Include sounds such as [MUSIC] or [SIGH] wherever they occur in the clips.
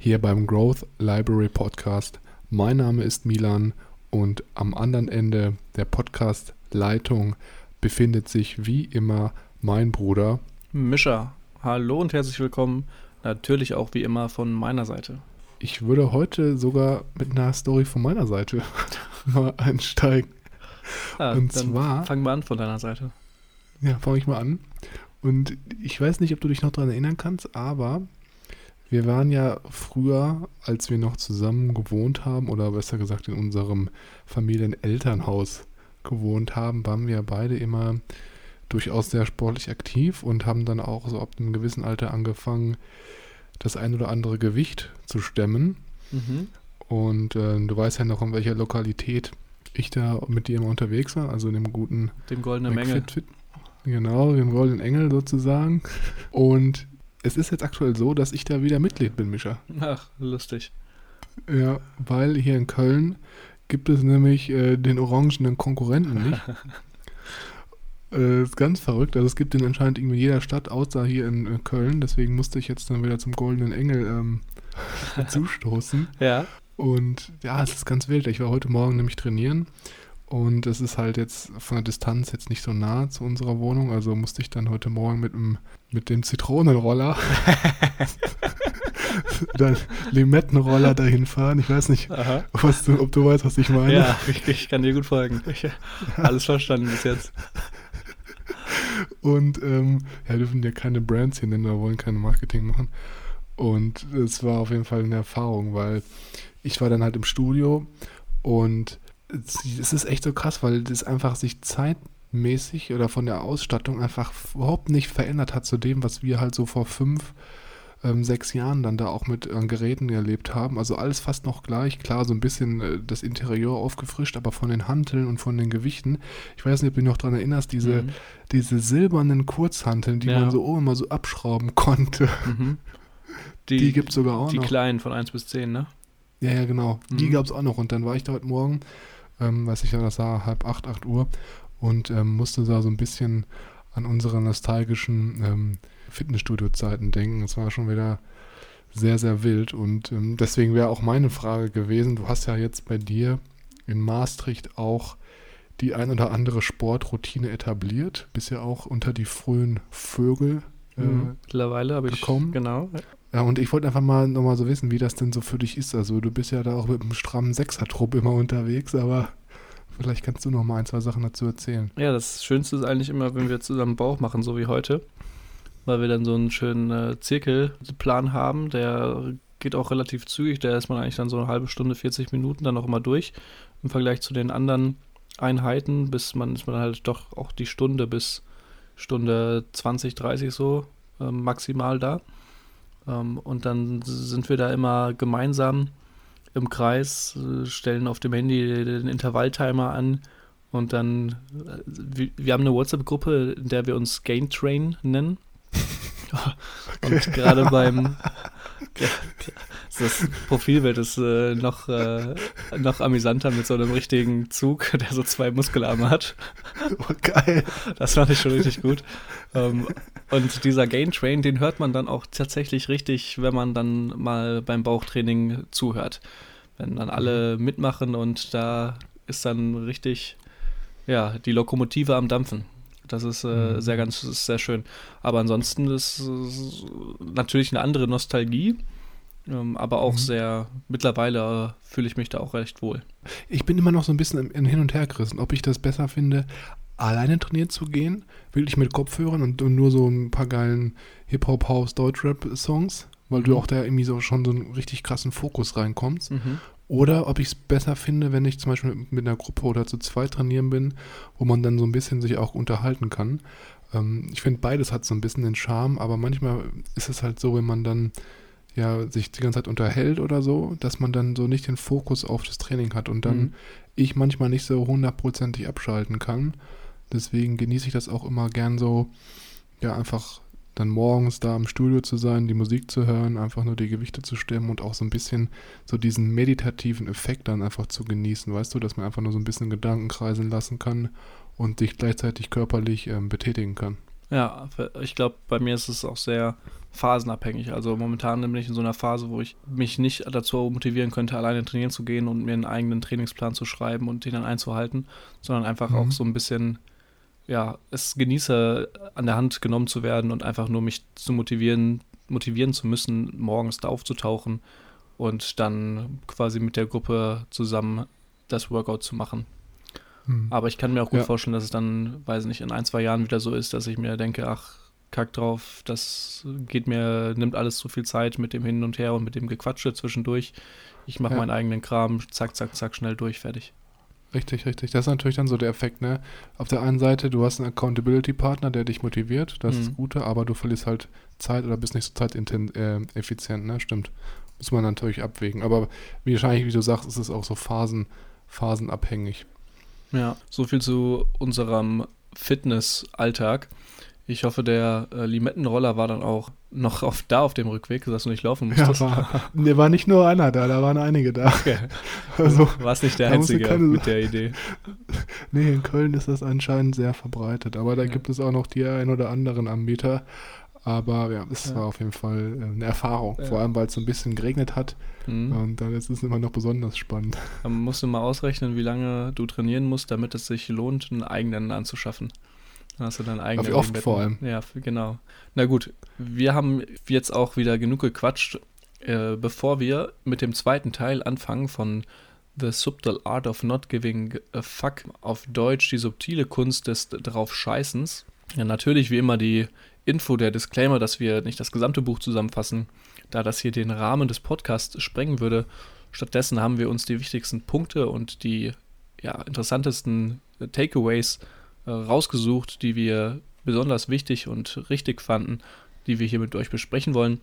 hier beim Growth Library Podcast. Mein Name ist Milan und am anderen Ende der Podcast-Leitung befindet sich wie immer mein Bruder Mischa. Hallo und herzlich willkommen. Natürlich auch wie immer von meiner Seite. Ich würde heute sogar mit einer Story von meiner Seite [LAUGHS] mal einsteigen. Ja, und zwar. Fangen wir an von deiner Seite. Ja, fange ich mal an. Und ich weiß nicht, ob du dich noch daran erinnern kannst, aber wir waren ja früher, als wir noch zusammen gewohnt haben, oder besser gesagt in unserem Familienelternhaus gewohnt haben, waren wir beide immer durchaus sehr sportlich aktiv und haben dann auch so ab einem gewissen Alter angefangen, das ein oder andere Gewicht zu stemmen. Mhm. Und äh, du weißt ja noch, in welcher Lokalität ich da mit dir immer unterwegs war, also in dem guten dem goldenen Menge. Genau, dem Golden Engel sozusagen. Und es ist jetzt aktuell so, dass ich da wieder Mitglied bin, Mischa. Ach, lustig. Ja, weil hier in Köln gibt es nämlich äh, den orangenen Konkurrenten nicht. [LAUGHS] äh, ist ganz verrückt. Also es gibt den anscheinend irgendwie in jeder Stadt, außer hier in äh, Köln. Deswegen musste ich jetzt dann wieder zum Goldenen Engel ähm, [LAUGHS] zustoßen. Ja. Und ja, es ist ganz wild. Ich war heute Morgen nämlich trainieren und es ist halt jetzt von der Distanz jetzt nicht so nah zu unserer Wohnung, also musste ich dann heute Morgen mit dem, mit dem Zitronenroller, [LAUGHS] [LAUGHS] dann Limettenroller dahin fahren. Ich weiß nicht, du, ob du weißt, was ich meine. Ja, ich, ich kann dir gut folgen. Ich, [LAUGHS] alles verstanden bis jetzt. Und ähm, ja, wir dürfen ja keine Brands hier nennen, wir wollen keine Marketing machen. Und es war auf jeden Fall eine Erfahrung, weil ich war dann halt im Studio und es ist echt so krass, weil das einfach sich zeitmäßig oder von der Ausstattung einfach überhaupt nicht verändert hat zu dem, was wir halt so vor fünf, ähm, sechs Jahren dann da auch mit äh, Geräten erlebt haben. Also alles fast noch gleich. Klar, so ein bisschen äh, das Interieur aufgefrischt, aber von den Hanteln und von den Gewichten. Ich weiß nicht, ob du dich noch daran erinnerst, diese, mhm. diese silbernen Kurzhanteln, die ja. man so oben mal so abschrauben konnte. Mhm. Die, die gibt es sogar auch die noch. Die kleinen von 1 bis 10, ne? Ja, ja, genau. Mhm. Die gab es auch noch. Und dann war ich da heute Morgen ähm, weiß ich ja, das war halb acht, acht Uhr und ähm, musste da so ein bisschen an unsere nostalgischen ähm, Fitnessstudio-Zeiten denken. Es war schon wieder sehr, sehr wild und ähm, deswegen wäre auch meine Frage gewesen, du hast ja jetzt bei dir in Maastricht auch die ein oder andere Sportroutine etabliert, bist ja auch unter die frühen Vögel äh, mhm. Mittlerweile habe ich, gekommen. genau. Ja, und ich wollte einfach mal nochmal so wissen, wie das denn so für dich ist. Also du bist ja da auch mit einem strammen Sechsertrupp immer unterwegs, aber vielleicht kannst du noch mal ein, zwei Sachen dazu erzählen. Ja, das Schönste ist eigentlich immer, wenn wir zusammen Bauch machen, so wie heute. Weil wir dann so einen schönen äh, Zirkelplan haben, der geht auch relativ zügig. Da ist man eigentlich dann so eine halbe Stunde, 40 Minuten dann auch immer durch. Im Vergleich zu den anderen Einheiten, bis man ist man halt doch auch die Stunde bis Stunde 20, 30 so äh, maximal da. Ähm, und dann sind wir da immer gemeinsam im Kreis, äh, stellen auf dem Handy den Intervalltimer an und dann, äh, wir, wir haben eine WhatsApp-Gruppe, in der wir uns Gain Train nennen. [LAUGHS] und gerade beim, [LAUGHS] [LAUGHS] das Profilbild ist äh, noch, äh, noch amüsanter mit so einem richtigen Zug, der so zwei Muskelarme hat. Oh, geil. Das fand ich schon richtig gut. Ähm, und dieser Gain Train, den hört man dann auch tatsächlich richtig, wenn man dann mal beim Bauchtraining zuhört. Wenn dann alle mhm. mitmachen und da ist dann richtig, ja, die Lokomotive am Dampfen. Das ist äh, mhm. sehr ganz ist sehr schön. Aber ansonsten ist, ist natürlich eine andere Nostalgie Ähm, aber auch Mhm. sehr, mittlerweile fühle ich mich da auch recht wohl. Ich bin immer noch so ein bisschen Hin und Her gerissen, ob ich das besser finde, alleine trainieren zu gehen, wirklich mit Kopfhörern und, und nur so ein paar geilen Hip-Hop, House, Deutschrap-Songs, weil du Mhm. auch da irgendwie so schon so einen richtig krassen Fokus reinkommst. Mhm. Oder ob ich es besser finde, wenn ich zum Beispiel mit, mit einer Gruppe oder zu zweit trainieren bin, wo man dann so ein bisschen sich auch unterhalten kann. Ähm, ich finde, beides hat so ein bisschen den Charme, aber manchmal ist es halt so, wenn man dann ja sich die ganze Zeit unterhält oder so, dass man dann so nicht den Fokus auf das Training hat und dann Mhm. ich manchmal nicht so hundertprozentig abschalten kann. Deswegen genieße ich das auch immer gern so, ja, einfach dann morgens da im Studio zu sein, die Musik zu hören, einfach nur die Gewichte zu stemmen und auch so ein bisschen so diesen meditativen Effekt dann einfach zu genießen, weißt du, dass man einfach nur so ein bisschen Gedanken kreisen lassen kann und sich gleichzeitig körperlich ähm, betätigen kann. Ja, ich glaube, bei mir ist es auch sehr phasenabhängig. Also momentan bin ich in so einer Phase, wo ich mich nicht dazu motivieren könnte, alleine trainieren zu gehen und mir einen eigenen Trainingsplan zu schreiben und den dann einzuhalten, sondern einfach Mhm. auch so ein bisschen, ja, es genieße, an der Hand genommen zu werden und einfach nur mich zu motivieren, motivieren zu müssen, morgens da aufzutauchen und dann quasi mit der Gruppe zusammen das Workout zu machen. Hm. Aber ich kann mir auch gut Ja. vorstellen, dass es dann, weiß nicht, in ein, zwei Jahren wieder so ist, dass ich mir denke, ach, kack drauf, das geht mir, nimmt alles zu viel Zeit mit dem Hin und Her und mit dem Gequatsche zwischendurch. Ich mache Ja. meinen eigenen Kram, zack, zack, zack, schnell durch, fertig. Richtig, richtig. Das ist natürlich dann so der Effekt, ne? Auf der einen Seite, du hast einen Accountability-Partner, der dich motiviert, das ist Mhm. das Gute, aber du verlierst halt Zeit oder bist nicht so zeiteffizient, äh, effizient, ne? Stimmt. Muss man natürlich abwägen. Aber wie wahrscheinlich, wie du sagst, ist es auch so Phasen, phasenabhängig. Ja, so viel zu unserem Fitness-Alltag. Ich hoffe, der äh, Limettenroller war dann auch noch auf, da auf dem Rückweg, sodass du nicht laufen Ja, musstest. war, ne, war nicht nur einer da, da waren einige da. Okay. [LAUGHS] Also, Warst nicht der Einzige keine- mit der Idee. [LAUGHS] nee, in Köln ist das anscheinend sehr verbreitet. Aber da Ja. gibt es auch noch die ein oder anderen Anbieter. Aber ja, es Ja. war auf jeden Fall äh, eine Erfahrung. Ja. Vor allem, weil es so ein bisschen geregnet hat. Mhm. Und dann ist es immer noch besonders spannend. Dann musst du mal ausrechnen, wie lange du trainieren musst, damit es sich lohnt, einen eigenen anzuschaffen. Dann hast du deinen eigenen. wie oft Limetten. vor allem? Ja, genau. Na gut, wir haben jetzt auch wieder genug gequatscht. Äh, bevor wir mit dem zweiten Teil anfangen von The Subtle Art of Not Giving a Fuck, auf Deutsch die subtile Kunst des drauf Scheißens. Ja, natürlich wie immer die Info, der Disclaimer, dass wir nicht das gesamte Buch zusammenfassen, da das hier den Rahmen des Podcasts sprengen würde. Stattdessen haben wir uns die wichtigsten Punkte und die ja, interessantesten Takeaways äh, rausgesucht, die wir besonders wichtig und richtig fanden, die wir hier mit euch besprechen wollen.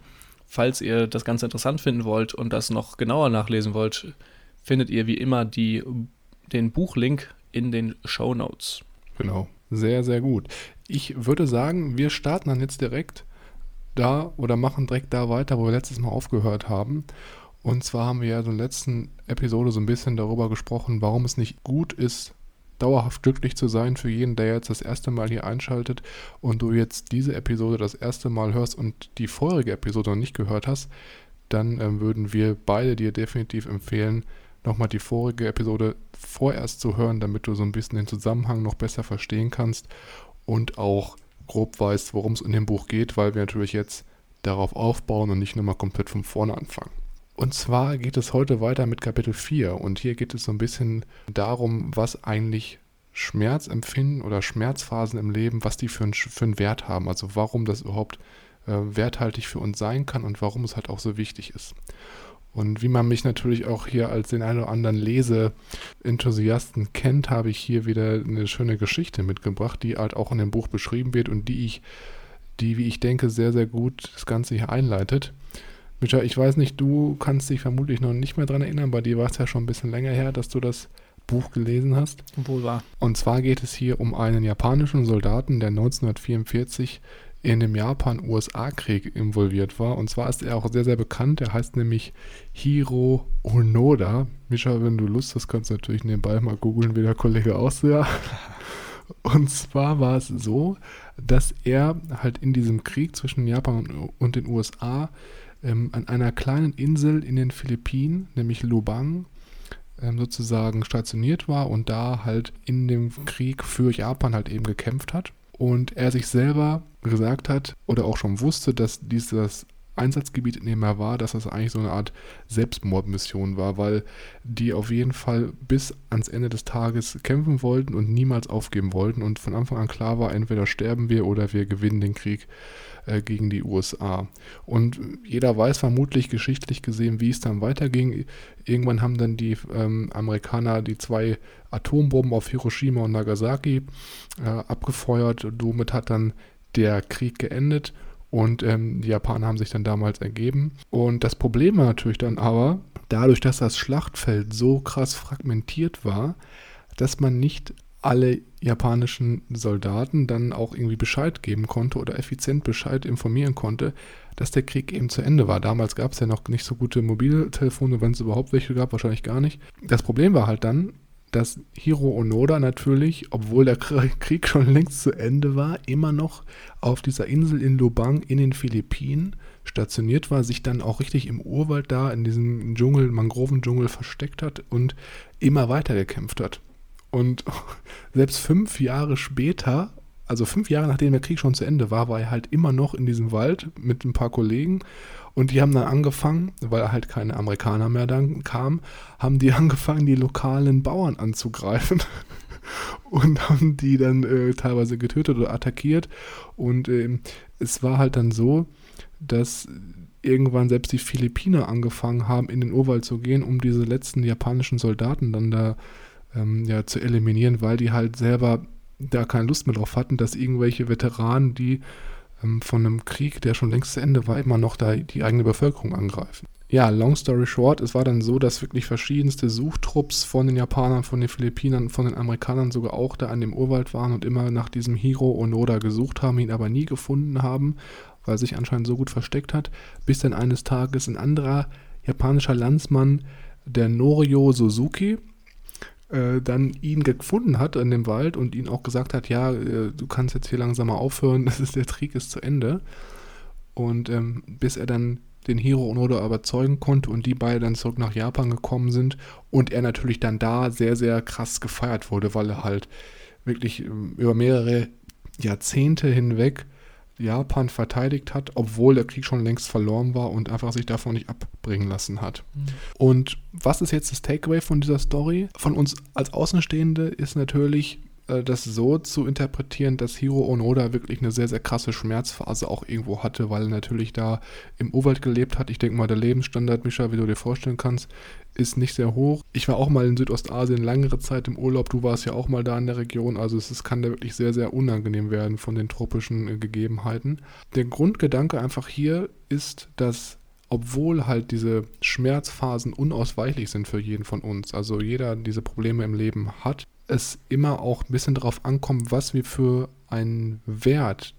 Falls ihr das Ganze interessant finden wollt und das noch genauer nachlesen wollt, findet ihr wie immer die, den Buchlink in den Show Notes. Genau. Sehr, sehr gut. Ich würde sagen, wir starten dann jetzt direkt da oder machen direkt da weiter, wo wir letztes Mal aufgehört haben. Und zwar haben wir ja in der letzten Episode so ein bisschen darüber gesprochen, warum es nicht gut ist, dauerhaft glücklich zu sein für jeden, der jetzt das erste Mal hier einschaltet und du jetzt diese Episode das erste Mal hörst und die vorherige Episode noch nicht gehört hast, dann ähm, würden wir beide dir definitiv empfehlen, nochmal die vorige Episode vorerst zu hören, damit du so ein bisschen den Zusammenhang noch besser verstehen kannst und auch grob weißt, worum es in dem Buch geht, weil wir natürlich jetzt darauf aufbauen und nicht nochmal komplett von vorne anfangen. Und zwar geht es heute weiter mit Kapitel 4 und hier geht es so ein bisschen darum, was eigentlich Schmerzempfinden oder Schmerzphasen im Leben, was die für einen, für einen Wert haben, also warum das überhaupt äh, werthaltig für uns sein kann und warum es halt auch so wichtig ist. Und wie man mich natürlich auch hier als den einen oder anderen Leseenthusiasten kennt, habe ich hier wieder eine schöne Geschichte mitgebracht, die halt auch in dem Buch beschrieben wird und die ich, die, wie ich denke, sehr, sehr gut das Ganze hier einleitet. Micha, ich weiß nicht, du kannst dich vermutlich noch nicht mehr dran erinnern, bei dir war es ja schon ein bisschen länger her, dass du das Buch gelesen hast. Wohl wahr. Und zwar geht es hier um einen japanischen Soldaten, der 1944 in dem Japan-USA-Krieg involviert war. Und zwar ist er auch sehr, sehr bekannt. Er heißt nämlich Hiro Onoda. Mischa, wenn du Lust hast, kannst du natürlich nebenbei mal googeln, wie der Kollege aussah. [LAUGHS] Und zwar war es so, dass er halt in diesem Krieg zwischen Japan und den USA ähm, an einer kleinen Insel in den Philippinen, nämlich Lubang, ähm, sozusagen stationiert war und da halt in dem Krieg für Japan halt eben gekämpft hat. Und er sich selber gesagt hat oder auch schon wusste, dass dieses Einsatzgebiet, in dem er war, dass das eigentlich so eine Art Selbstmordmission war, weil die auf jeden Fall bis ans Ende des Tages kämpfen wollten und niemals aufgeben wollten und von Anfang an klar war, entweder sterben wir oder wir gewinnen den Krieg äh, gegen die USA. Und jeder weiß vermutlich geschichtlich gesehen, wie es dann weiterging. Irgendwann haben dann die ähm, Amerikaner die zwei Atombomben auf Hiroshima und Nagasaki äh, abgefeuert. Somit hat dann der Krieg geendet und ähm, die Japaner haben sich dann damals ergeben. Und das Problem war natürlich dann aber, dadurch, dass das Schlachtfeld so krass fragmentiert war, dass man nicht alle japanischen Soldaten dann auch irgendwie Bescheid geben konnte oder effizient Bescheid informieren konnte, dass der Krieg eben zu Ende war. Damals gab es ja noch nicht so gute Mobiltelefone, wenn es überhaupt welche gab, wahrscheinlich gar nicht. Das Problem war halt dann, dass Hiro Onoda natürlich, obwohl der [LAUGHS] Krieg schon längst zu Ende war, immer noch auf dieser Insel in Lubang in den Philippinen stationiert war, sich dann auch richtig im Urwald da in diesem Dschungel, Mangroven-Dschungel versteckt hat und immer weiter gekämpft hat. Und selbst fünf Jahre später, also fünf Jahre nachdem der Krieg schon zu Ende war, war er halt immer noch in diesem Wald mit ein paar Kollegen. Und die haben dann angefangen, weil halt keine Amerikaner mehr dann kamen, haben die [LAUGHS] angefangen, die lokalen Bauern anzugreifen. [LAUGHS] und haben die dann äh, teilweise getötet oder attackiert. Und äh, es war halt dann so, dass irgendwann selbst die Philippiner angefangen haben, in den Urwald zu gehen, um diese letzten japanischen Soldaten dann da ähm, ja, zu eliminieren, weil die halt selber da keine Lust mehr drauf hatten, dass irgendwelche Veteranen, die ähm, von einem Krieg, der schon längst zu Ende war, immer noch da die eigene Bevölkerung angreifen. Ja, long story short, es war dann so, dass wirklich verschiedenste Suchtrupps von den Japanern, von den Philippinern, von den Amerikanern sogar auch da an dem Urwald waren und immer nach diesem Hiro Onoda gesucht haben, ihn aber nie gefunden haben, weil er sich anscheinend so gut versteckt hat, bis dann eines Tages ein anderer japanischer Landsmann, der Norio Suzuki, äh, dann ihn gefunden hat in dem Wald und ihn auch gesagt hat, ja, äh, du kannst jetzt hier langsam mal aufhören, [LAUGHS] das ist, der Krieg ist zu Ende. Und ähm, bis er dann den Hiro Onoda überzeugen konnte und die beiden dann zurück nach Japan gekommen sind und er natürlich dann da sehr, sehr krass gefeiert wurde, weil er halt wirklich ähm, über mehrere Jahrzehnte hinweg Japan verteidigt hat, obwohl der Krieg schon längst verloren war und einfach sich davon nicht abbringen lassen hat. Mhm. Und was ist jetzt das Takeaway von dieser Story? Von uns als Außenstehende ist natürlich das so zu interpretieren, dass Hiro Onoda wirklich eine sehr, sehr krasse Schmerzphase auch irgendwo hatte, weil er natürlich da im Urwald gelebt hat. Ich denke mal, der Lebensstandard, Mischa, wie du dir vorstellen kannst, ist nicht sehr hoch. Ich war auch mal in Südostasien längere Zeit im Urlaub. Du warst ja auch mal da in der Region. Also es kann da wirklich sehr, sehr unangenehm werden von den tropischen äh, Gegebenheiten. Der Grundgedanke einfach hier ist, dass obwohl halt diese Schmerzphasen unausweichlich sind für jeden von uns, also jeder diese Probleme im Leben hat, es immer auch ein bisschen darauf ankommt, was wir für einen Wert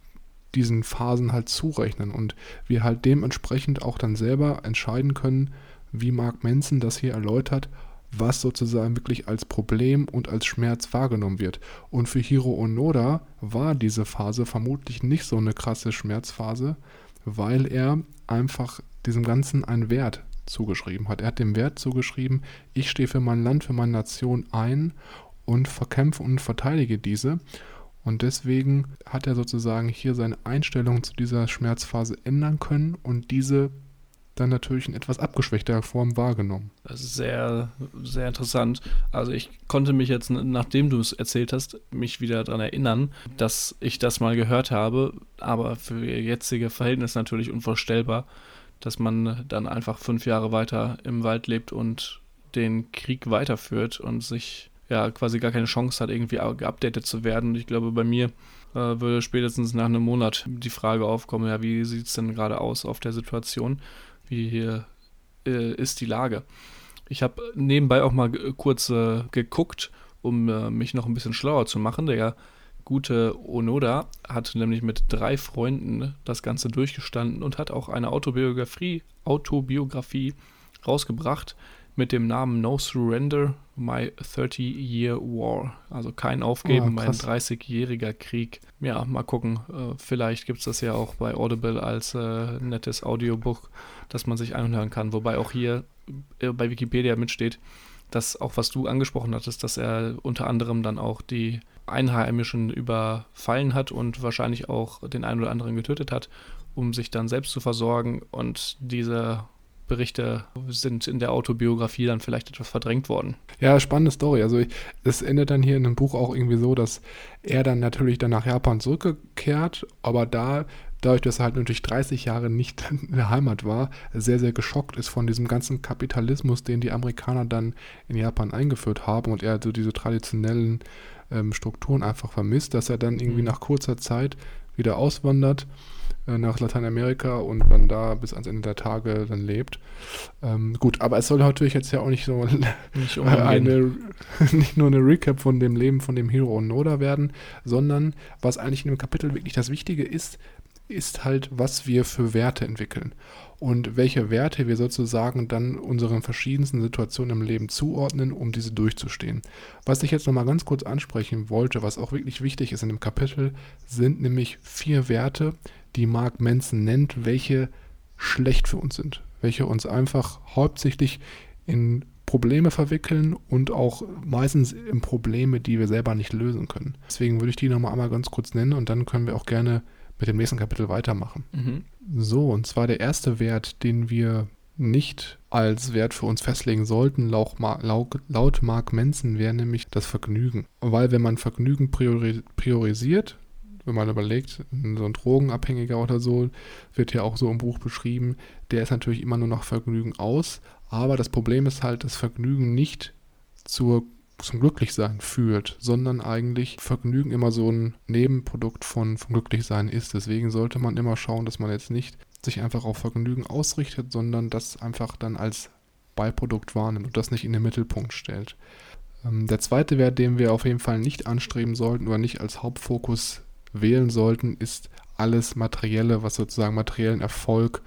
diesen Phasen halt zurechnen und wir halt dementsprechend auch dann selber entscheiden können, wie Mark Manson das hier erläutert, was sozusagen wirklich als Problem und als Schmerz wahrgenommen wird. Und für Hiro Onoda war diese Phase vermutlich nicht so eine krasse Schmerzphase, weil er einfach diesem Ganzen einen Wert zugeschrieben hat. Er hat dem Wert zugeschrieben, ich stehe für mein Land, für meine Nation ein und verkämpfe und verteidige diese. Und deswegen hat er sozusagen hier seine Einstellung zu dieser Schmerzphase ändern können und diese dann natürlich in etwas abgeschwächter Form wahrgenommen. Sehr, sehr interessant. Also ich konnte mich jetzt, nachdem du es erzählt hast, mich wieder daran erinnern, dass ich das mal gehört habe, aber für jetzige Verhältnisse natürlich unvorstellbar, dass man dann einfach fünf Jahre weiter im Wald lebt und den Krieg weiterführt und sich ja quasi gar keine Chance hat, irgendwie geupdatet zu werden. Und ich glaube, bei mir äh, würde spätestens nach einem Monat die Frage aufkommen, ja, wie sieht es denn gerade aus auf der Situation? Wie hier äh, ist die Lage? Ich habe nebenbei auch mal kurz äh, geguckt, um äh, mich noch ein bisschen schlauer zu machen. Der gute Onoda hat nämlich mit drei Freunden das Ganze durchgestanden und hat auch eine Autobiografie, Autobiografie rausgebracht mit dem Namen No Surrender, My 30-Year War. Also kein Aufgeben, oh, mein 30-jähriger Krieg. Ja, mal gucken. Äh, vielleicht gibt es das ja auch bei Audible als äh, nettes Audiobook, das man sich anhören kann. Wobei auch hier äh, bei Wikipedia mitsteht, dass auch was du angesprochen hattest, dass er unter anderem dann auch die Einheimischen überfallen hat und wahrscheinlich auch den einen oder anderen getötet hat um sich dann selbst zu versorgen und diese Berichte sind in der Autobiografie dann vielleicht etwas verdrängt worden. Ja, spannende Story. Also es endet dann hier in dem Buch auch irgendwie so, dass er dann natürlich dann nach Japan zurückgekehrt, aber da dadurch, dass er halt natürlich 30 Jahre nicht [LAUGHS] in der Heimat war, sehr, sehr geschockt ist von diesem ganzen Kapitalismus, den die Amerikaner dann in Japan eingeführt haben und er so diese traditionellen ähm, Strukturen einfach vermisst, dass er dann irgendwie mhm. nach kurzer Zeit wieder auswandert äh, nach Lateinamerika und dann da bis ans Ende der Tage dann lebt. Ähm, gut, aber es soll natürlich jetzt ja auch nicht so [LAUGHS] nicht, eine, [LAUGHS] nicht nur eine Recap von dem Leben von dem Hero Noda werden, sondern was eigentlich in dem Kapitel wirklich das Wichtige ist, ist halt, was wir für Werte entwickeln und welche Werte wir sozusagen dann unseren verschiedensten Situationen im Leben zuordnen, um diese durchzustehen. Was ich jetzt nochmal ganz kurz ansprechen wollte, was auch wirklich wichtig ist in dem Kapitel, sind nämlich vier Werte, die Mark Manson nennt, welche schlecht für uns sind, welche uns einfach hauptsächlich in Probleme verwickeln und auch meistens in Probleme, die wir selber nicht lösen können. Deswegen würde ich die nochmal einmal ganz kurz nennen und dann können wir auch gerne mit dem nächsten Kapitel weitermachen. Mhm. So, und zwar der erste Wert, den wir nicht als Wert für uns festlegen sollten, laut, laut Mark Manson, wäre nämlich das Vergnügen. Weil wenn man Vergnügen priori priorisiert, wenn man überlegt, so ein Drogenabhängiger oder so, wird ja auch so im Buch beschrieben, der ist natürlich immer nur noch Vergnügen aus, aber das Problem ist halt, dass Vergnügen nicht zur zum Glücklichsein führt, sondern eigentlich Vergnügen immer so ein Nebenprodukt von, von Glücklichsein ist. Deswegen sollte man immer schauen, dass man jetzt nicht sich einfach auf Vergnügen ausrichtet, sondern das einfach dann als Beiprodukt wahrnimmt und das nicht in den Mittelpunkt stellt. Ähm, der zweite Wert, den wir auf jeden Fall nicht anstreben sollten oder nicht als Hauptfokus wählen sollten, ist alles Materielle, was sozusagen materiellen Erfolg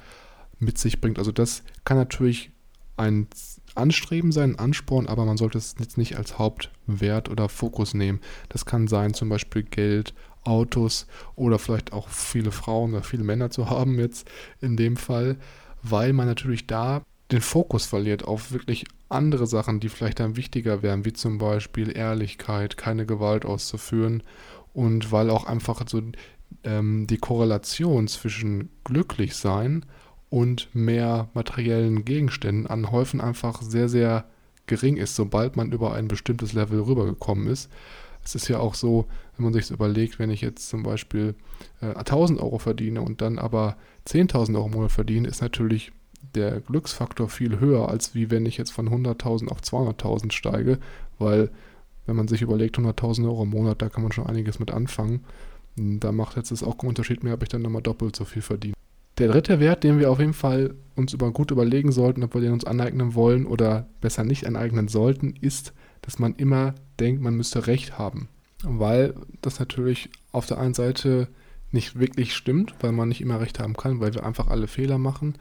mit sich bringt. Also das kann natürlich ein Anstreben sein, ein Ansporn, aber man sollte es jetzt nicht als Hauptwert oder Fokus nehmen. Das kann sein zum Beispiel Geld, Autos oder vielleicht auch viele Frauen oder viele Männer zu haben jetzt in dem Fall, weil man natürlich da den Fokus verliert auf wirklich andere Sachen, die vielleicht dann wichtiger wären, wie zum Beispiel Ehrlichkeit, keine Gewalt auszuführen und weil auch einfach so ähm, die Korrelation zwischen glücklich sein und mehr materiellen Gegenständen anhäufen einfach sehr, sehr gering ist, sobald man über ein bestimmtes Level rübergekommen ist. Es ist ja auch so, wenn man sich überlegt, wenn ich jetzt zum Beispiel äh, 1000 Euro verdiene und dann aber 10.000 Euro im Monat verdiene, ist natürlich der Glücksfaktor viel höher, als wie wenn ich jetzt von 100.000 auf 200.000 steige, weil wenn man sich überlegt, 100.000 Euro im Monat, da kann man schon einiges mit anfangen. Da macht jetzt das auch keinen Unterschied mehr, ob ich dann nochmal doppelt so viel verdiene. Der dritte Wert, den wir auf jeden Fall uns über, gut überlegen sollten, ob wir den uns aneignen wollen oder besser nicht aneignen sollten, ist, dass man immer denkt, man müsste Recht haben. Weil das natürlich auf der einen Seite nicht wirklich stimmt, weil man nicht immer Recht haben kann, weil wir einfach alle Fehler machen.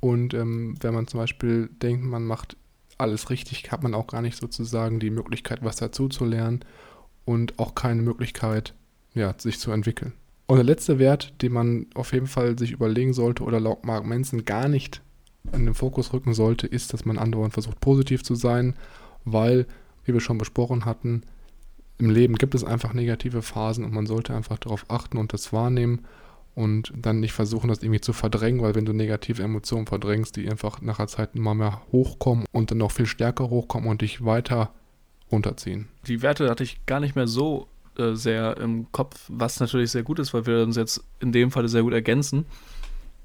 Und ähm, wenn man zum Beispiel denkt, man macht alles richtig, hat man auch gar nicht sozusagen die Möglichkeit, was dazu zu lernen und auch keine Möglichkeit, ja, sich zu entwickeln. Und der letzte Wert, den man auf jeden Fall sich überlegen sollte oder laut Mark Manson gar nicht in den Fokus rücken sollte, ist, dass man andauernd versucht, positiv zu sein, weil, wie wir schon besprochen hatten, im Leben gibt es einfach negative Phasen und man sollte einfach darauf achten und das wahrnehmen und dann nicht versuchen, das irgendwie zu verdrängen, weil wenn du negative Emotionen verdrängst, die einfach nach einer Zeit immer mehr hochkommen und dann noch viel stärker hochkommen und dich weiter runterziehen. Die Werte hatte ich gar nicht mehr so äh, sehr im Kopf, was natürlich sehr gut ist, weil wir uns jetzt in dem Fall sehr gut ergänzen.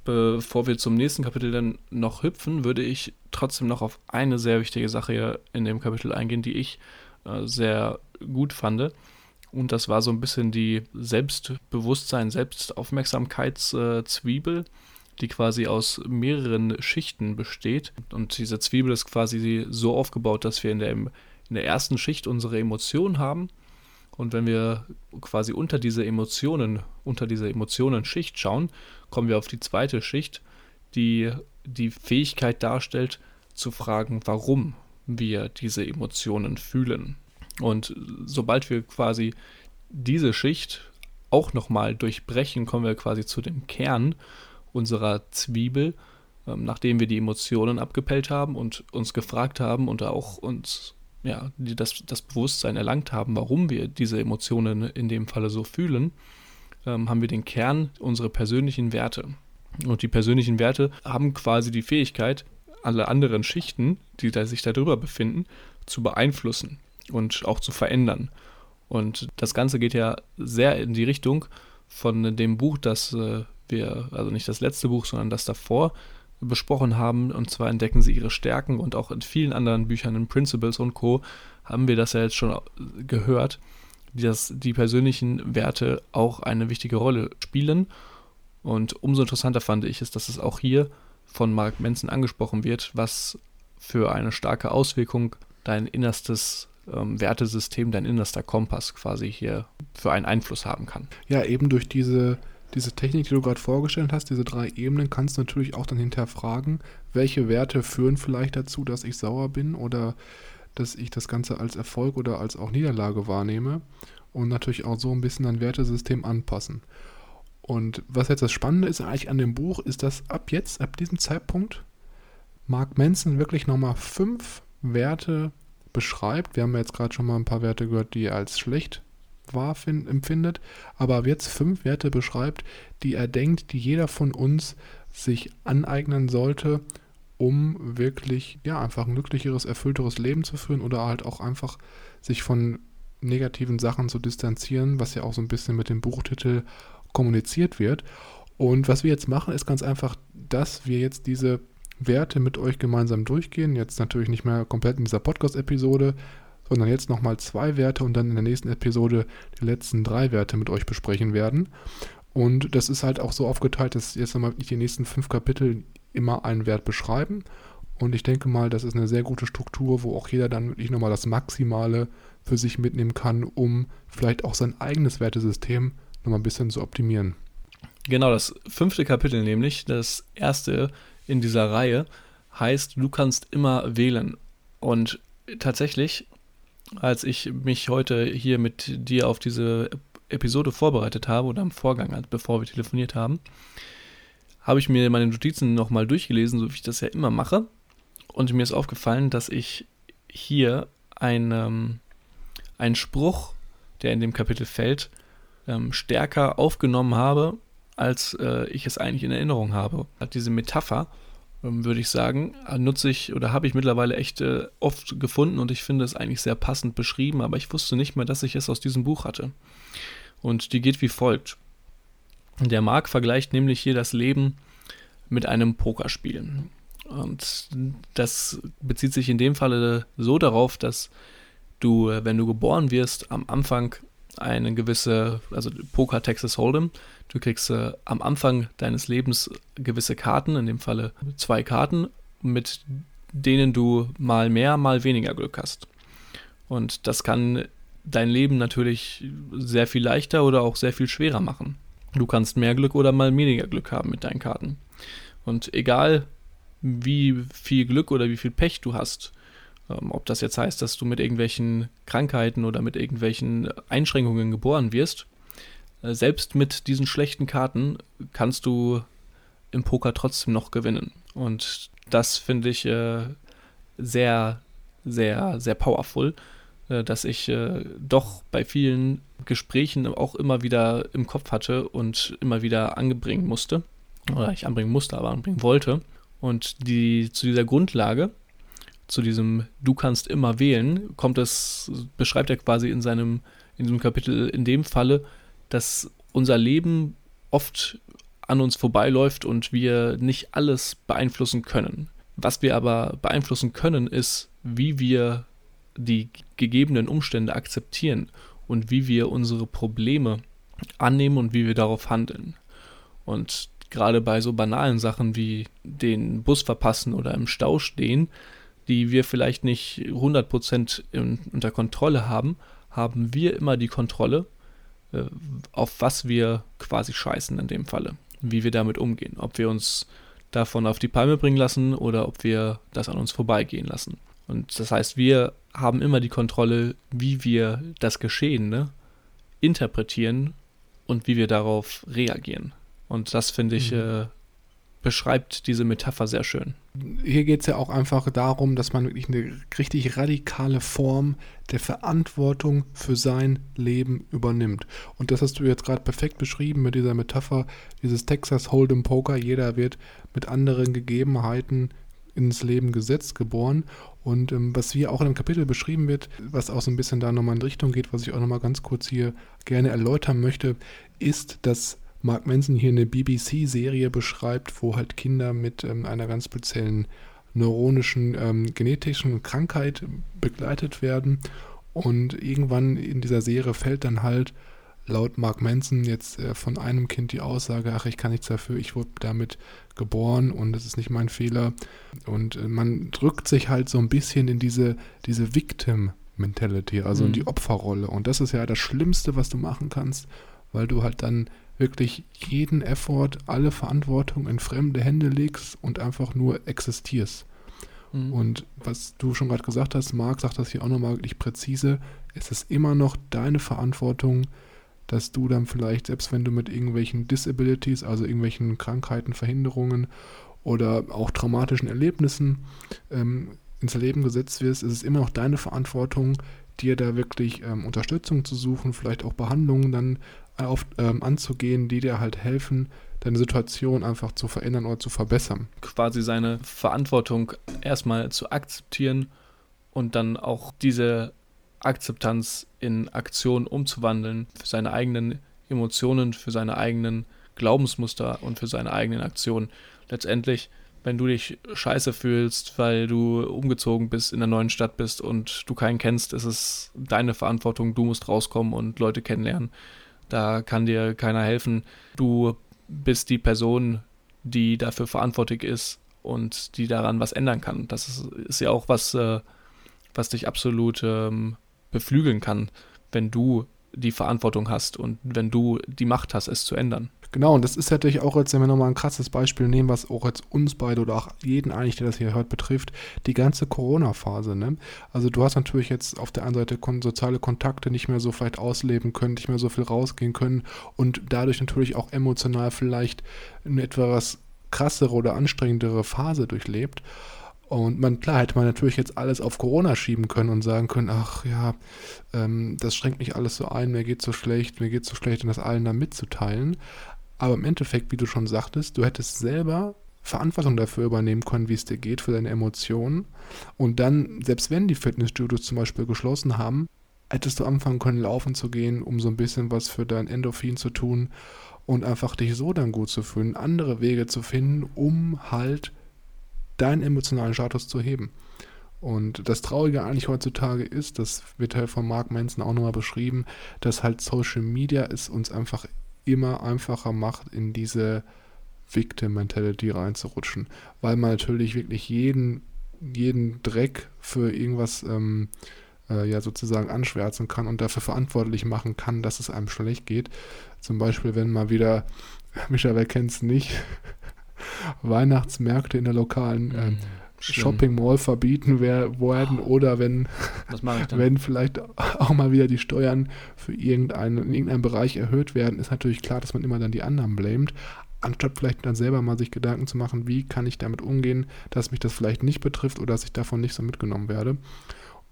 Bevor wir zum nächsten Kapitel dann noch hüpfen, würde ich trotzdem noch auf eine sehr wichtige Sache in dem Kapitel eingehen, die ich äh, sehr gut fand. Und das war so ein bisschen die Selbstbewusstsein, Selbstaufmerksamkeitszwiebel, die quasi aus mehreren Schichten besteht. Und diese Zwiebel ist quasi so aufgebaut, dass wir in der, in der ersten Schicht unsere Emotionen haben und wenn wir quasi unter diese Emotionen, unter diese Emotionenschicht schauen, kommen wir auf die zweite Schicht, die die Fähigkeit darstellt, zu fragen, warum wir diese Emotionen fühlen. Und sobald wir quasi diese Schicht auch nochmal durchbrechen, kommen wir quasi zu dem Kern unserer Zwiebel, ähm, nachdem wir die Emotionen abgepellt haben und uns gefragt haben und auch uns ja, die das, das Bewusstsein erlangt haben, warum wir diese Emotionen in dem Falle so fühlen, ähm, haben wir den Kern unserer persönlichen Werte. Und die persönlichen Werte haben quasi die Fähigkeit, alle anderen Schichten, die da sich darüber befinden, zu beeinflussen und auch zu verändern. Und das Ganze geht ja sehr in die Richtung von dem Buch, das äh, wir, also nicht das letzte Buch, sondern das davor besprochen haben. Und zwar entdecken sie ihre Stärken und auch in vielen anderen Büchern, in Principles und Co., haben wir das ja jetzt schon gehört, dass die persönlichen Werte auch eine wichtige Rolle spielen. Und umso interessanter fand ich es, dass es auch hier von Mark Manson angesprochen wird, was für eine starke Auswirkung dein innerstes ähm, Wertesystem, dein innerster Kompass quasi hier für einen Einfluss haben kann. Ja, eben durch diese, diese Technik, die du gerade vorgestellt hast, diese drei Ebenen, kannst du natürlich auch dann hinterfragen, welche Werte führen vielleicht dazu, dass ich sauer bin oder dass ich das Ganze als Erfolg oder als auch Niederlage wahrnehme und natürlich auch so ein bisschen dein Wertesystem anpassen. Und was jetzt das Spannende ist eigentlich an dem Buch, ist, dass ab jetzt, ab diesem Zeitpunkt, Mark Manson wirklich nochmal fünf Werte beschreibt. Wir haben ja jetzt gerade schon mal ein paar Werte gehört, die er als schlecht wahr empfindet, aber ab jetzt fünf Werte beschreibt, die er denkt, die jeder von uns sich aneignen sollte, um wirklich, ja, einfach ein glücklicheres, erfüllteres Leben zu führen oder halt auch einfach sich von negativen Sachen zu distanzieren, was ja auch so ein bisschen mit dem Buchtitel kommuniziert wird. Und was wir jetzt machen, ist ganz einfach, dass wir jetzt diese Werte mit euch gemeinsam durchgehen. Jetzt natürlich nicht mehr komplett in dieser Podcast-Episode, sondern jetzt nochmal zwei Werte und dann in der nächsten Episode die letzten drei Werte mit euch besprechen werden. Und das ist halt auch so aufgeteilt, dass jetzt nochmal die nächsten fünf Kapitel immer einen Wert beschreiben. Und ich denke mal, das ist eine sehr gute Struktur, wo auch jeder dann wirklich nochmal das Maximale für sich mitnehmen kann, um vielleicht auch sein eigenes Wertesystem nochmal ein bisschen zu optimieren. Genau, das fünfte Kapitel nämlich, das erste in dieser Reihe, heißt, du kannst immer wählen. Und tatsächlich, als ich mich heute hier mit dir auf diese Episode vorbereitet habe oder im Vorgang, bevor wir telefoniert haben, habe ich mir meine Notizen nochmal durchgelesen, so wie ich das ja immer mache. Und mir ist aufgefallen, dass ich hier einen, ähm, einen Spruch, der in dem Kapitel fällt, ähm, stärker aufgenommen habe, als äh, ich es eigentlich in Erinnerung habe. Diese Metapher, würde ich sagen, nutze ich oder habe ich mittlerweile echt äh, oft gefunden und ich finde es eigentlich sehr passend beschrieben, aber ich wusste nicht mehr, dass ich es aus diesem Buch hatte. Und die geht wie folgt. Der Mark vergleicht nämlich hier das Leben mit einem Pokerspiel. Und das bezieht sich in dem Falle so darauf, dass du, äh, wenn du geboren wirst, am Anfang eine gewisse, also Poker Texas Hold'em, du kriegst äh, am Anfang deines Lebens gewisse Karten, in dem Falle zwei Karten, mit denen du mal mehr, mal weniger Glück hast. Und das kann dein Leben natürlich sehr viel leichter oder auch sehr viel schwerer machen. Du kannst mehr Glück oder mal weniger Glück haben mit deinen Karten. Und egal wie viel Glück oder wie viel Pech du hast, ähm, ob das jetzt heißt, dass du mit irgendwelchen Krankheiten oder mit irgendwelchen Einschränkungen geboren wirst, äh, selbst mit diesen schlechten Karten kannst du im Poker trotzdem noch gewinnen. Und das finde ich äh, sehr, sehr, sehr powerful, äh, dass ich äh, doch bei vielen Gesprächen auch immer wieder im Kopf hatte und immer wieder anbringen musste. Oder ich anbringen musste, aber anbringen wollte. Und die zu dieser Grundlage zu diesem Du kannst immer wählen, kommt es, beschreibt er quasi in seinem, in diesem Kapitel in dem Falle, dass unser Leben oft an uns vorbeiläuft und wir nicht alles beeinflussen können. Was wir aber beeinflussen können, ist, wie wir die gegebenen Umstände akzeptieren und wie wir unsere Probleme annehmen und wie wir darauf handeln. Und gerade bei so banalen Sachen wie den Bus verpassen oder im Stau stehen, die wir vielleicht nicht 100% in, unter Kontrolle haben, haben wir immer die Kontrolle, äh, auf was wir quasi scheißen in dem Falle, wie wir damit umgehen, ob wir uns davon auf die Palme bringen lassen oder ob wir das an uns vorbeigehen lassen. Und das heißt, wir haben immer die Kontrolle, wie wir das Geschehene interpretieren und wie wir darauf reagieren. Und das finde ich mhm. äh, beschreibt diese Metapher sehr schön. Hier geht es ja auch einfach darum, dass man wirklich eine richtig radikale Form der Verantwortung für sein Leben übernimmt. Und das hast du jetzt gerade perfekt beschrieben mit dieser Metapher, dieses Texas Hold'em Poker. Jeder wird mit anderen Gegebenheiten ins Leben gesetzt, geboren. Und ähm, was hier auch in dem Kapitel beschrieben wird, was auch so ein bisschen da nochmal in Richtung geht, was ich auch nochmal ganz kurz hier gerne erläutern möchte, ist, dass Mark Manson hier eine BBC-Serie beschreibt, wo halt Kinder mit ähm, einer ganz speziellen neuronischen ähm, genetischen Krankheit begleitet werden. Und irgendwann in dieser Serie fällt dann halt laut Mark Manson jetzt äh, von einem Kind die Aussage, ach, ich kann nichts dafür, ich wurde damit geboren und es ist nicht mein Fehler. Und äh, man drückt sich halt so ein bisschen in diese, diese Victim-Mentality, also mhm. in die Opferrolle. Und das ist ja das Schlimmste, was du machen kannst, weil du halt dann wirklich jeden Effort, alle Verantwortung in fremde Hände legst und einfach nur existierst. Mhm. Und was du schon gerade gesagt hast, Marc sagt das hier auch nochmal wirklich präzise, es ist immer noch deine Verantwortung, dass du dann vielleicht, selbst wenn du mit irgendwelchen Disabilities, also irgendwelchen Krankheiten, Verhinderungen oder auch traumatischen Erlebnissen ähm, ins Leben gesetzt wirst, ist es immer noch deine Verantwortung, dir da wirklich ähm, Unterstützung zu suchen, vielleicht auch Behandlungen dann auf, ähm, anzugehen, die dir halt helfen, deine Situation einfach zu verändern oder zu verbessern. Quasi seine Verantwortung erstmal zu akzeptieren und dann auch diese Akzeptanz in Aktion umzuwandeln für seine eigenen Emotionen, für seine eigenen Glaubensmuster und für seine eigenen Aktionen. Letztendlich, wenn du dich scheiße fühlst, weil du umgezogen bist, in der neuen Stadt bist und du keinen kennst, ist es deine Verantwortung, du musst rauskommen und Leute kennenlernen. Da kann dir keiner helfen. Du bist die Person, die dafür verantwortlich ist und die daran was ändern kann. Das ist, ist ja auch was, äh, was dich absolut ähm, beflügeln kann, wenn du die Verantwortung hast und wenn du die Macht hast, es zu ändern. Genau, und das ist natürlich auch jetzt, wenn wir nochmal ein krasses Beispiel nehmen, was auch jetzt uns beide oder auch jeden eigentlich, der das hier hört, betrifft, die ganze Corona-Phase. Ne? Also du hast natürlich jetzt auf der einen Seite soziale Kontakte nicht mehr so vielleicht ausleben können, nicht mehr so viel rausgehen können und dadurch natürlich auch emotional vielleicht eine etwas krassere oder anstrengendere Phase durchlebt. Und man, klar, hätte man natürlich jetzt alles auf Corona schieben können und sagen können, ach ja, ähm, das schränkt mich alles so ein, mir geht so schlecht, mir geht so schlecht und das allen dann mitzuteilen. Aber im Endeffekt, wie du schon sagtest, du hättest selber Verantwortung dafür übernehmen können, wie es dir geht, für deine Emotionen. Und dann, selbst wenn die Fitnessstudios zum Beispiel geschlossen haben, hättest du anfangen können, laufen zu gehen, um so ein bisschen was für dein Endorphin zu tun und einfach dich so dann gut zu fühlen, andere Wege zu finden, um halt deinen emotionalen Status zu heben. Und das Traurige eigentlich heutzutage ist, das wird halt von Mark Manson auch nochmal beschrieben, dass halt Social Media es uns einfach immer einfacher macht, in diese Victim-Mentality reinzurutschen. Weil man natürlich wirklich jeden, jeden Dreck für irgendwas ähm, äh, ja sozusagen anschwärzen kann und dafür verantwortlich machen kann, dass es einem schlecht geht. Zum Beispiel, wenn mal wieder, [LAUGHS] Micha, wer kennt es nicht, [LAUGHS] Weihnachtsmärkte in der lokalen äh, Shopping Mall verbieten werden oder wenn, wenn vielleicht auch mal wieder die Steuern für irgendeinen, in irgendeinem Bereich erhöht werden, ist natürlich klar, dass man immer dann die anderen blamet, anstatt vielleicht dann selber mal sich Gedanken zu machen, wie kann ich damit umgehen, dass mich das vielleicht nicht betrifft oder dass ich davon nicht so mitgenommen werde.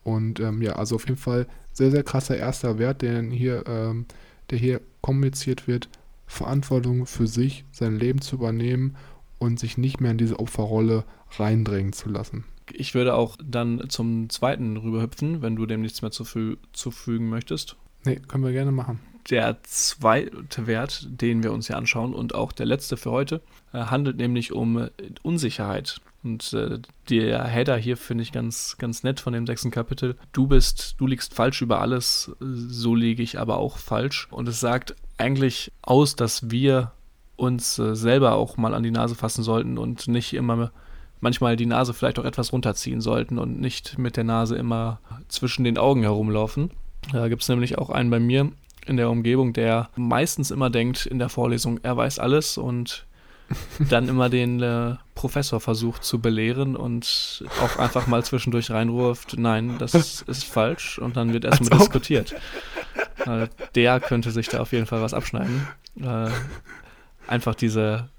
Und ähm, ja, also auf jeden Fall sehr, sehr krasser erster Wert, der hier, ähm, der hier kommuniziert wird, Verantwortung für sich, sein Leben zu übernehmen und sich nicht mehr in diese Opferrolle reindrängen zu lassen. Ich würde auch dann zum zweiten rüberhüpfen, wenn du dem nichts mehr zufü zufügen möchtest. Nee, können wir gerne machen. Der zweite Wert, den wir uns hier anschauen und auch der letzte für heute, äh, handelt nämlich um äh, Unsicherheit. Und äh, der Header hier finde ich ganz, ganz nett von dem sechsten Kapitel. Du bist, du liegst falsch über alles, so liege ich aber auch falsch. Und es sagt eigentlich aus, dass wir uns äh, selber auch mal an die Nase fassen sollten und nicht immer manchmal die Nase vielleicht auch etwas runterziehen sollten und nicht mit der Nase immer zwischen den Augen herumlaufen. Da gibt es nämlich auch einen bei mir in der Umgebung, der meistens immer denkt in der Vorlesung, er weiß alles und [LAUGHS] dann immer den äh, Professor versucht zu belehren und auch einfach mal zwischendurch reinruft, nein, das ist falsch und dann wird erstmal diskutiert. Äh, der könnte sich da auf jeden Fall was abschneiden. Äh, einfach diese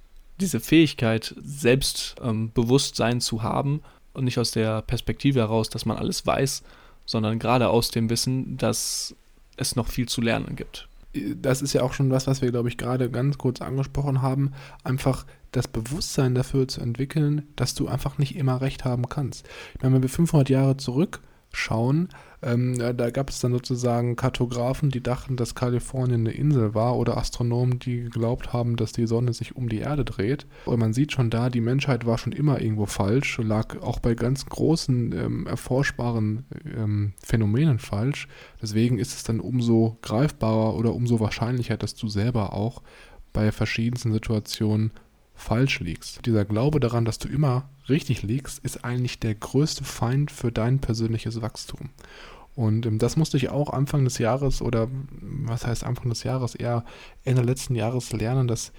diese Fähigkeit, Selbstbewusstsein ähm, zu haben und nicht aus der Perspektive heraus, dass man alles weiß, sondern gerade aus dem Wissen, dass es noch viel zu lernen gibt. Das ist ja auch schon was, was wir, glaube ich, gerade ganz kurz angesprochen haben. Einfach das Bewusstsein dafür zu entwickeln, dass du einfach nicht immer recht haben kannst. Ich meine, wenn wir 500 Jahre zurückschauen, ähm, da gab es dann sozusagen Kartografen, die dachten, dass Kalifornien eine Insel war oder Astronomen, die geglaubt haben, dass die Sonne sich um die Erde dreht. Und man sieht schon da, die Menschheit war schon immer irgendwo falsch, lag auch bei ganz großen ähm, erforschbaren ähm, Phänomenen falsch. Deswegen ist es dann umso greifbarer oder umso wahrscheinlicher, dass du selber auch bei verschiedensten Situationen falsch liegst. Dieser Glaube daran, dass du immer richtig liegst, ist eigentlich der größte Feind für dein persönliches Wachstum. Und ähm, das musste ich auch Anfang des Jahres oder was heißt Anfang des Jahres, eher Ende letzten Jahres lernen, dass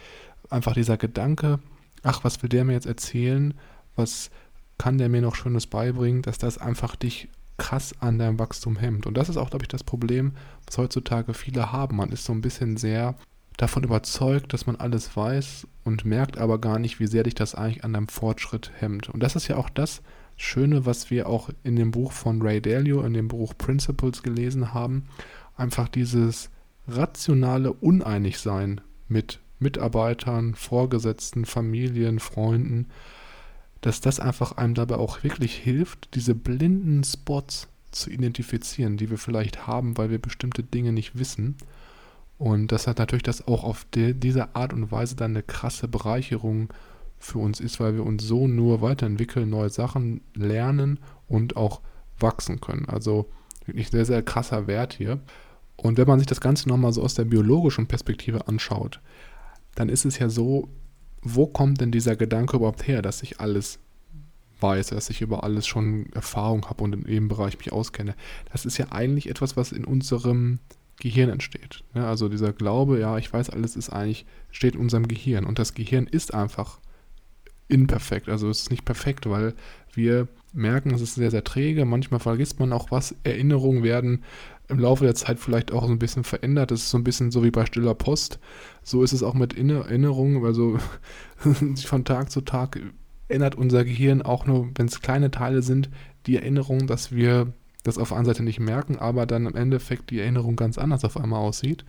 einfach dieser Gedanke, ach, was will der mir jetzt erzählen, was kann der mir noch Schönes beibringen, dass das einfach dich krass an deinem Wachstum hemmt. Und das ist auch, glaube ich, das Problem, was heutzutage viele haben. Man ist so ein bisschen sehr davon überzeugt, dass man alles weiß und merkt aber gar nicht, wie sehr dich das eigentlich an deinem Fortschritt hemmt. Und das ist ja auch das, Schöne, was wir auch in dem Buch von Ray Dalio, in dem Buch Principles gelesen haben, einfach dieses rationale Uneinigsein mit Mitarbeitern, Vorgesetzten, Familien, Freunden, dass das einfach einem dabei auch wirklich hilft, diese blinden Spots zu identifizieren, die wir vielleicht haben, weil wir bestimmte Dinge nicht wissen. Und das hat natürlich das auch auf die, diese Art und Weise dann eine krasse Bereicherung für uns ist, weil wir uns so nur weiterentwickeln, neue Sachen lernen und auch wachsen können. Also wirklich sehr, sehr krasser Wert hier. Und wenn man sich das Ganze nochmal so aus der biologischen Perspektive anschaut, dann ist es ja so, wo kommt denn dieser Gedanke überhaupt her, dass ich alles weiß, dass ich über alles schon Erfahrung habe und in dem Bereich mich auskenne? Das ist ja eigentlich etwas, was in unserem Gehirn entsteht. Ja, also dieser Glaube, ja, ich weiß alles, ist eigentlich, steht in unserem Gehirn. Und das Gehirn ist einfach imperfekt. Also es ist nicht perfekt, weil wir merken, es ist sehr, sehr träge. Manchmal vergisst man auch was. Erinnerungen werden im Laufe der Zeit vielleicht auch so ein bisschen verändert. Das ist so ein bisschen so wie bei stiller Post. So ist es auch mit Erinnerungen. Also [LAUGHS] von Tag zu Tag ändert unser Gehirn auch nur, wenn es kleine Teile sind, die Erinnerung, dass wir das auf der einen Seite nicht merken, aber dann im Endeffekt die Erinnerung ganz anders auf einmal aussieht.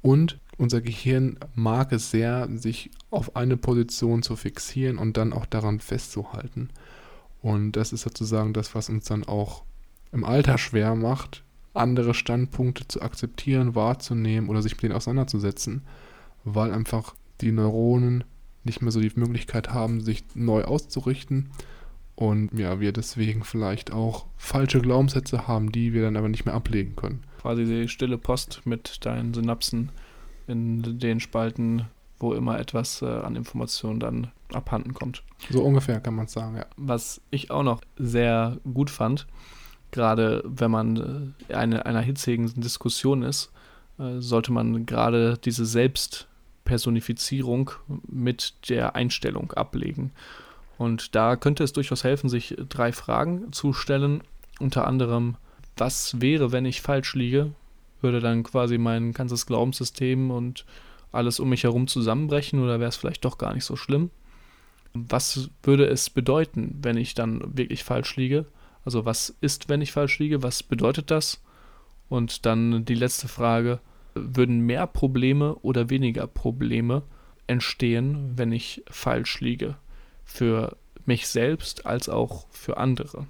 Und unser Gehirn mag es sehr, sich auf eine Position zu fixieren und dann auch daran festzuhalten. Und das ist sozusagen das, was uns dann auch im Alter schwer macht, andere Standpunkte zu akzeptieren, wahrzunehmen oder sich mit denen auseinanderzusetzen, weil einfach die Neuronen nicht mehr so die Möglichkeit haben, sich neu auszurichten und ja, wir deswegen vielleicht auch falsche Glaubenssätze haben, die wir dann aber nicht mehr ablegen können. Quasi die stille Post mit deinen Synapsen in den Spalten, wo immer etwas äh, an Informationen dann abhanden kommt. So ungefähr kann man es sagen, ja. Was ich auch noch sehr gut fand, gerade wenn man äh, eine, einer hitzigen Diskussion ist, äh, sollte man gerade diese Selbstpersonifizierung mit der Einstellung ablegen. Und da könnte es durchaus helfen, sich drei Fragen zu stellen. Unter anderem, was wäre, wenn ich falsch liege? Würde dann quasi mein ganzes Glaubenssystem und alles um mich herum zusammenbrechen oder wäre es vielleicht doch gar nicht so schlimm? Was würde es bedeuten, wenn ich dann wirklich falsch liege? Also was ist, wenn ich falsch liege? Was bedeutet das? Und dann die letzte Frage, würden mehr Probleme oder weniger Probleme entstehen, wenn ich falsch liege? Für mich selbst als auch für andere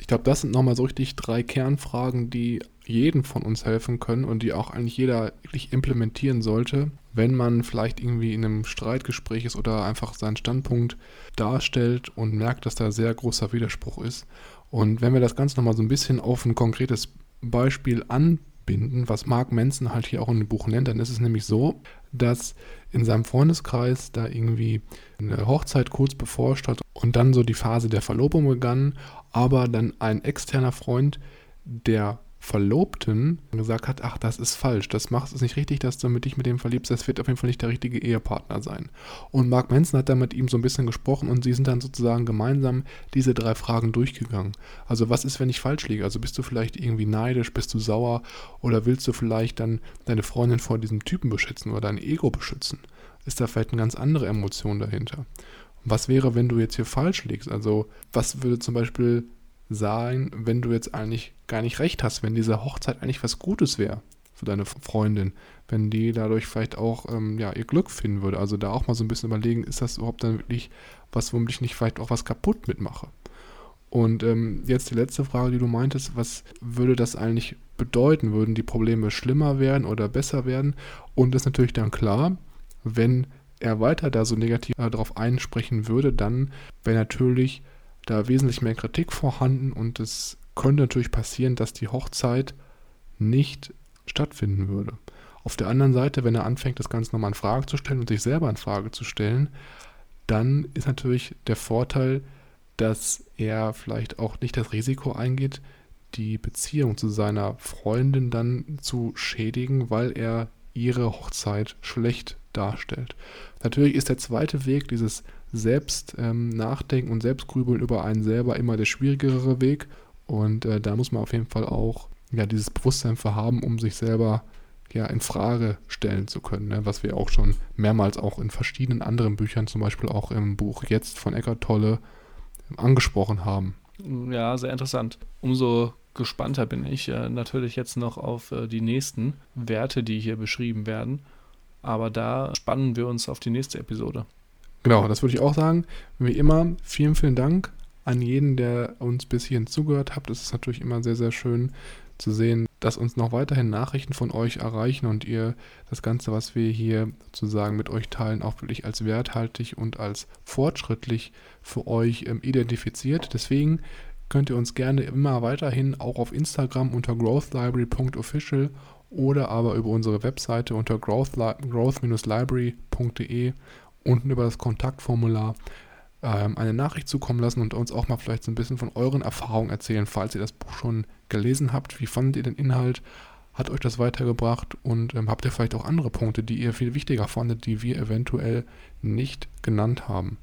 ich glaube, das sind nochmal so richtig drei Kernfragen, die jeden von uns helfen können und die auch eigentlich jeder wirklich implementieren sollte, wenn man vielleicht irgendwie in einem Streitgespräch ist oder einfach seinen Standpunkt darstellt und merkt, dass da sehr großer Widerspruch ist. Und wenn wir das Ganze nochmal so ein bisschen auf ein konkretes Beispiel anbinden, was Mark Manson halt hier auch in dem Buch nennt, dann ist es nämlich so, dass in seinem Freundeskreis da irgendwie eine Hochzeit kurz bevorstand und dann so die Phase der Verlobung begann aber dann ein externer Freund der Verlobten gesagt hat, ach, das ist falsch, das macht es nicht richtig, dass du mit dich mit dem verliebst, das wird auf jeden Fall nicht der richtige Ehepartner sein. Und Mark Manson hat dann mit ihm so ein bisschen gesprochen und sie sind dann sozusagen gemeinsam diese drei Fragen durchgegangen. Also was ist, wenn ich falsch liege? Also bist du vielleicht irgendwie neidisch, bist du sauer oder willst du vielleicht dann deine Freundin vor diesem Typen beschützen oder dein Ego beschützen? ist da vielleicht eine ganz andere Emotion dahinter. Was wäre, wenn du jetzt hier falsch liegst? Also, was würde zum Beispiel sein, wenn du jetzt eigentlich gar nicht recht hast, wenn diese Hochzeit eigentlich was Gutes wäre für deine Freundin, wenn die dadurch vielleicht auch ähm, ja, ihr Glück finden würde. Also da auch mal so ein bisschen überlegen, ist das überhaupt dann wirklich was, womit ich nicht vielleicht auch was kaputt mitmache? Und ähm, jetzt die letzte Frage, die du meintest, was würde das eigentlich bedeuten? Würden die Probleme schlimmer werden oder besser werden? Und das ist natürlich dann klar, wenn er weiter da so negativ äh, darauf einsprechen würde, dann wäre natürlich da wesentlich mehr Kritik vorhanden und es könnte natürlich passieren, dass die Hochzeit nicht stattfinden würde. Auf der anderen Seite, wenn er anfängt, das Ganze nochmal in Frage zu stellen und sich selber in Frage zu stellen, dann ist natürlich der Vorteil, dass er vielleicht auch nicht das Risiko eingeht, die Beziehung zu seiner Freundin dann zu schädigen, weil er ihre Hochzeit schlecht darstellt. Natürlich ist der zweite Weg, dieses Selbst-Nachdenken ähm, und Selbstgrübeln über einen selber immer der schwierigere Weg. Und äh, da muss man auf jeden Fall auch ja, dieses Bewusstsein für haben, um sich selber ja, in Frage stellen zu können, ne? was wir auch schon mehrmals auch in verschiedenen anderen Büchern, zum Beispiel auch im Buch Jetzt von Eckart Tolle, angesprochen haben. Ja, sehr interessant. Umso gespannter bin ich äh, natürlich jetzt noch auf äh, die nächsten Werte, die hier beschrieben werden. Aber da spannen wir uns auf die nächste Episode. Genau, das würde ich auch sagen. Wie immer, vielen, vielen Dank an jeden, der uns bis hierhin zugehört hat. Es ist natürlich immer sehr, sehr schön zu sehen, dass uns noch weiterhin Nachrichten von euch erreichen und ihr das Ganze, was wir hier sozusagen mit euch teilen, auch wirklich als werthaltig und als fortschrittlich für euch ähm, identifiziert. Deswegen könnt ihr uns gerne immer weiterhin auch auf Instagram unter growthlibrary.official oder aber über unsere Webseite unter growth-library.de unten über das Kontaktformular ähm, eine Nachricht zukommen lassen und uns auch mal vielleicht so ein bisschen von euren Erfahrungen erzählen, falls ihr das Buch schon gelesen habt. Wie fandet ihr den Inhalt? Hat euch das weitergebracht? Und ähm, habt ihr vielleicht auch andere Punkte, die ihr viel wichtiger fandet, die wir eventuell nicht genannt haben?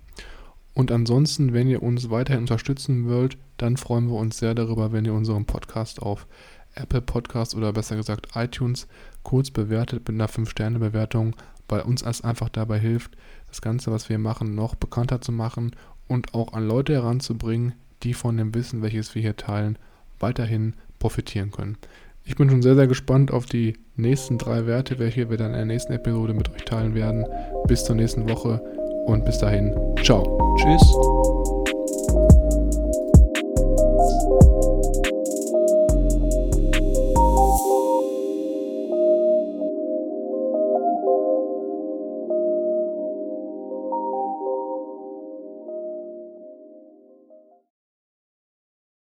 Und ansonsten, wenn ihr uns weiterhin unterstützen wollt, dann freuen wir uns sehr darüber, wenn ihr unseren Podcast auf Apple Podcast oder besser gesagt iTunes kurz bewertet mit einer 5-Sterne-Bewertung, weil uns das einfach dabei hilft, das Ganze, was wir machen, noch bekannter zu machen und auch an Leute heranzubringen, die von dem Wissen, welches wir hier teilen, weiterhin profitieren können. Ich bin schon sehr, sehr gespannt auf die nächsten drei Werte, welche wir dann in der nächsten Episode mit euch teilen werden. Bis zur nächsten Woche und bis dahin, ciao. Tschüss.